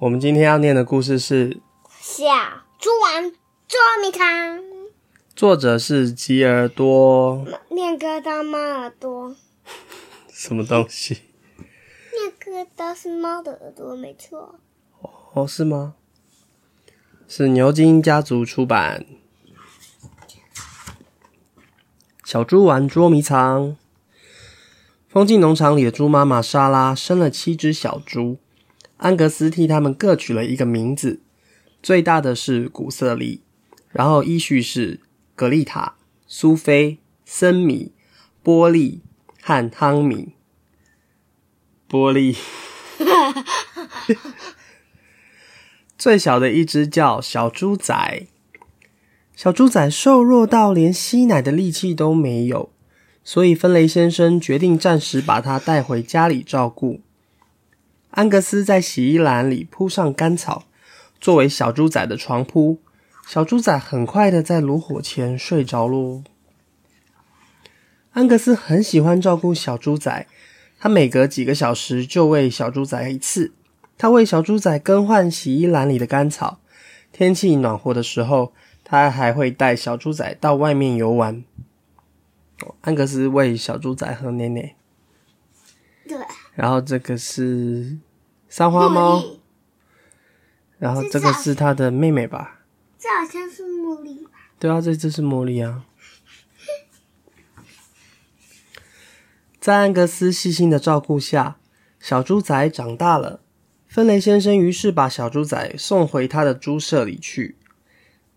我们今天要念的故事是小猪玩捉迷藏，作者是吉尔多面疙瘩猫耳朵，什么东西？面疙瘩是猫的耳朵，没错。哦，是吗？是牛津家族出版。小猪玩捉迷藏。风景农场里的猪妈妈莎拉生了七只小猪，安格斯替他们各取了一个名字。最大的是古瑟利，然后依序是格丽塔、苏菲、森米、波利和汤米。波利。最小的一只叫小猪仔。小猪仔瘦弱到连吸奶的力气都没有，所以芬雷先生决定暂时把它带回家里照顾。安格斯在洗衣篮里铺上干草，作为小猪仔的床铺。小猪仔很快的在炉火前睡着喽。安格斯很喜欢照顾小猪仔，他每隔几个小时就喂小猪仔一次。他为小猪仔更换洗衣篮里的干草。天气暖和的时候，他还会带小猪仔到外面游玩。安格斯喂小猪仔喝奶奶。对，然后这个是三花猫，然后这个是它的妹妹吧？这好像是茉莉吧？对啊，这只是茉莉啊。在安格斯细心的照顾下，小猪仔长大了。芬雷先生于是把小猪仔送回他的猪舍里去。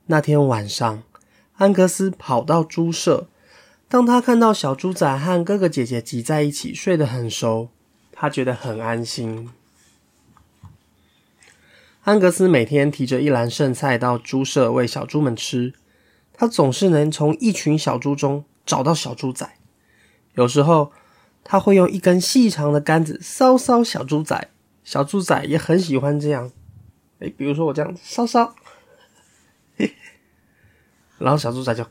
那天晚上，安格斯跑到猪舍，当他看到小猪仔和哥哥姐姐挤在一起睡得很熟，他觉得很安心。安格斯每天提着一篮剩菜到猪舍喂小猪们吃，他总是能从一群小猪中找到小猪仔。有时候，他会用一根细长的杆子搔搔小猪仔。小猪仔也很喜欢这样，哎，比如说我这样搔搔，然后小猪仔就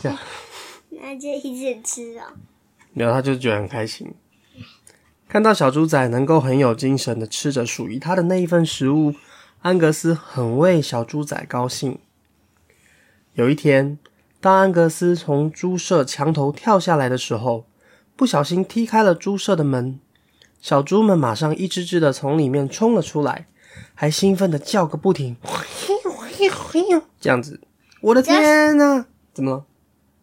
这样，那就一直吃哦。然后他就觉得很开心，看到小猪仔能够很有精神的吃着属于他的那一份食物，安格斯很为小猪仔高兴。有一天，当安格斯从猪舍墙头跳下来的时候，不小心踢开了猪舍的门。小猪们马上一只只的从里面冲了出来，还兴奋的叫个不停，这样子。我的天哪！怎么了？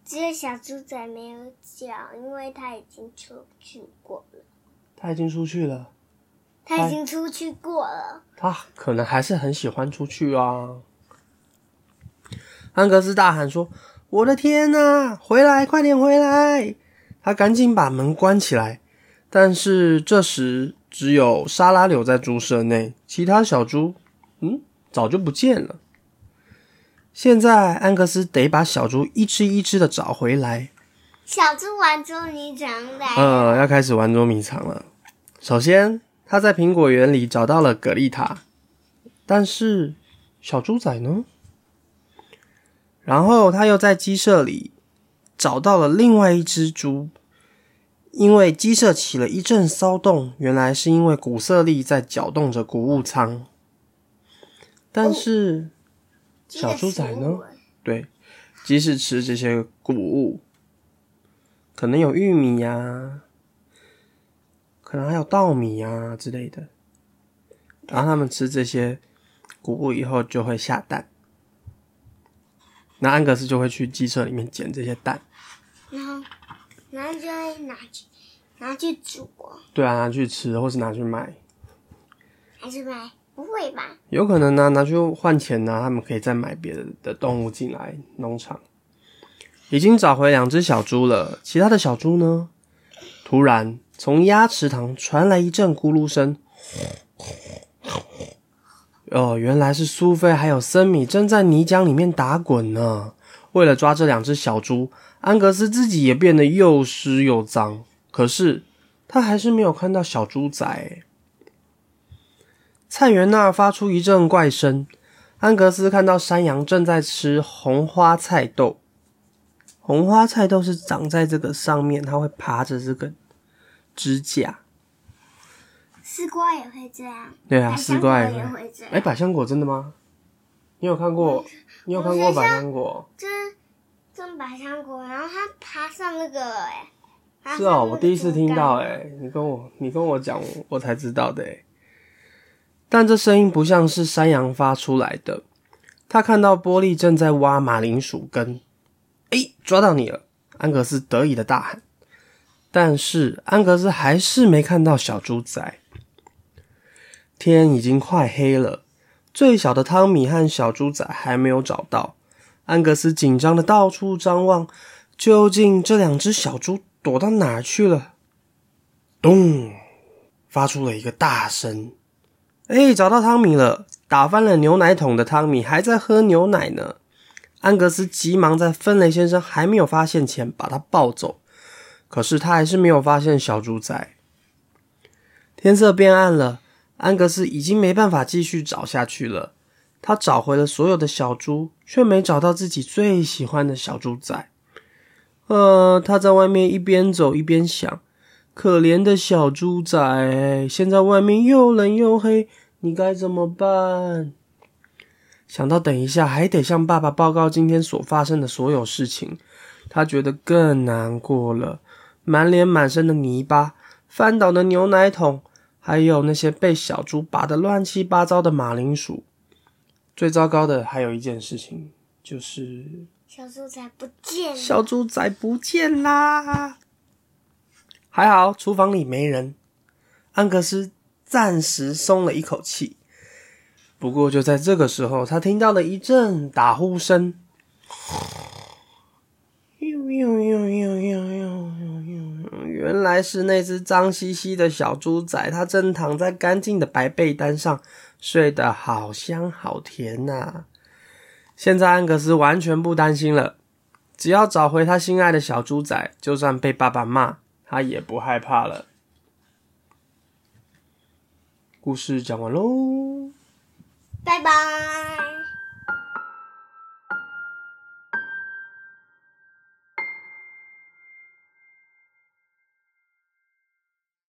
只有小猪仔没有叫，因为他已经出去过。他已经出去了。他已经出去过了。他可能还是很喜欢出去啊。安格斯大喊说：“我的天哪！回来，快点回来！”他赶紧把门关起来。但是这时，只有莎拉留在猪舍内，其他小猪，嗯，早就不见了。现在安格斯得把小猪一只一只的找回来。小猪玩捉迷藏的，呃，要开始玩捉迷藏了。首先，他在苹果园里找到了格丽塔，但是小猪仔呢？然后他又在鸡舍里找到了另外一只猪。因为鸡舍起了一阵骚动，原来是因为古瑟利在搅动着谷物仓。但是小猪仔呢？对，即使吃这些谷物，可能有玉米呀，可能还有稻米啊之类的。然后他们吃这些谷物以后，就会下蛋。那安格斯就会去鸡舍里面捡这些蛋。然后。然后就会拿去拿去煮，对啊，拿去吃，或是拿去卖，还是卖？不会吧？有可能呢，拿去换钱呢，他们可以再买别的的动物进来农场。已经找回两只小猪了，其他的小猪呢？突然，从鸭池塘传来一阵咕噜声。哦，原来是苏菲还有森米正在泥浆里面打滚呢。为了抓这两只小猪。安格斯自己也变得又湿又脏，可是他还是没有看到小猪仔。菜园那儿发出一阵怪声，安格斯看到山羊正在吃红花菜豆。红花菜豆是长在这个上面，它会爬着这个指甲。丝瓜也会这样，对啊，丝瓜也也会。这样。哎，百香果真的吗？你有看过？你有看过百香果？就是种百香果，然后它爬上那个哎、爬是哦，我第一次听到，哎，你跟我你跟我讲，我才知道的，哎。但这声音不像是山羊发出来的。他看到玻璃正在挖马铃薯根，哎，抓到你了！安格斯得意的大喊。但是安格斯还是没看到小猪仔。天已经快黑了，最小的汤米和小猪仔还没有找到。安格斯紧张的到处张望，究竟这两只小猪躲到哪儿去了？咚！发出了一个大声。哎，找到汤米了！打翻了牛奶桶的汤米还在喝牛奶呢。安格斯急忙在芬雷先生还没有发现前把他抱走，可是他还是没有发现小猪仔。天色变暗了，安格斯已经没办法继续找下去了。他找回了所有的小猪，却没找到自己最喜欢的小猪仔。呃，他在外面一边走一边想：可怜的小猪仔，现在外面又冷又黑，你该怎么办？想到等一下还得向爸爸报告今天所发生的所有事情，他觉得更难过了。满脸满身的泥巴，翻倒的牛奶桶，还有那些被小猪拔得乱七八糟的马铃薯。最糟糕的还有一件事情，就是小猪仔不见了，小猪仔不见啦！还好厨房里没人，安格斯暂时松了一口气。不过就在这个时候，他听到了一阵打呼声，原来是那只脏兮兮的小猪仔，它正躺在干净的白被单上，睡得好香好甜呐、现在安格斯完全不担心了。只要找回他心爱的小猪仔，就算被爸爸骂，他也不害怕了。故事讲完喽。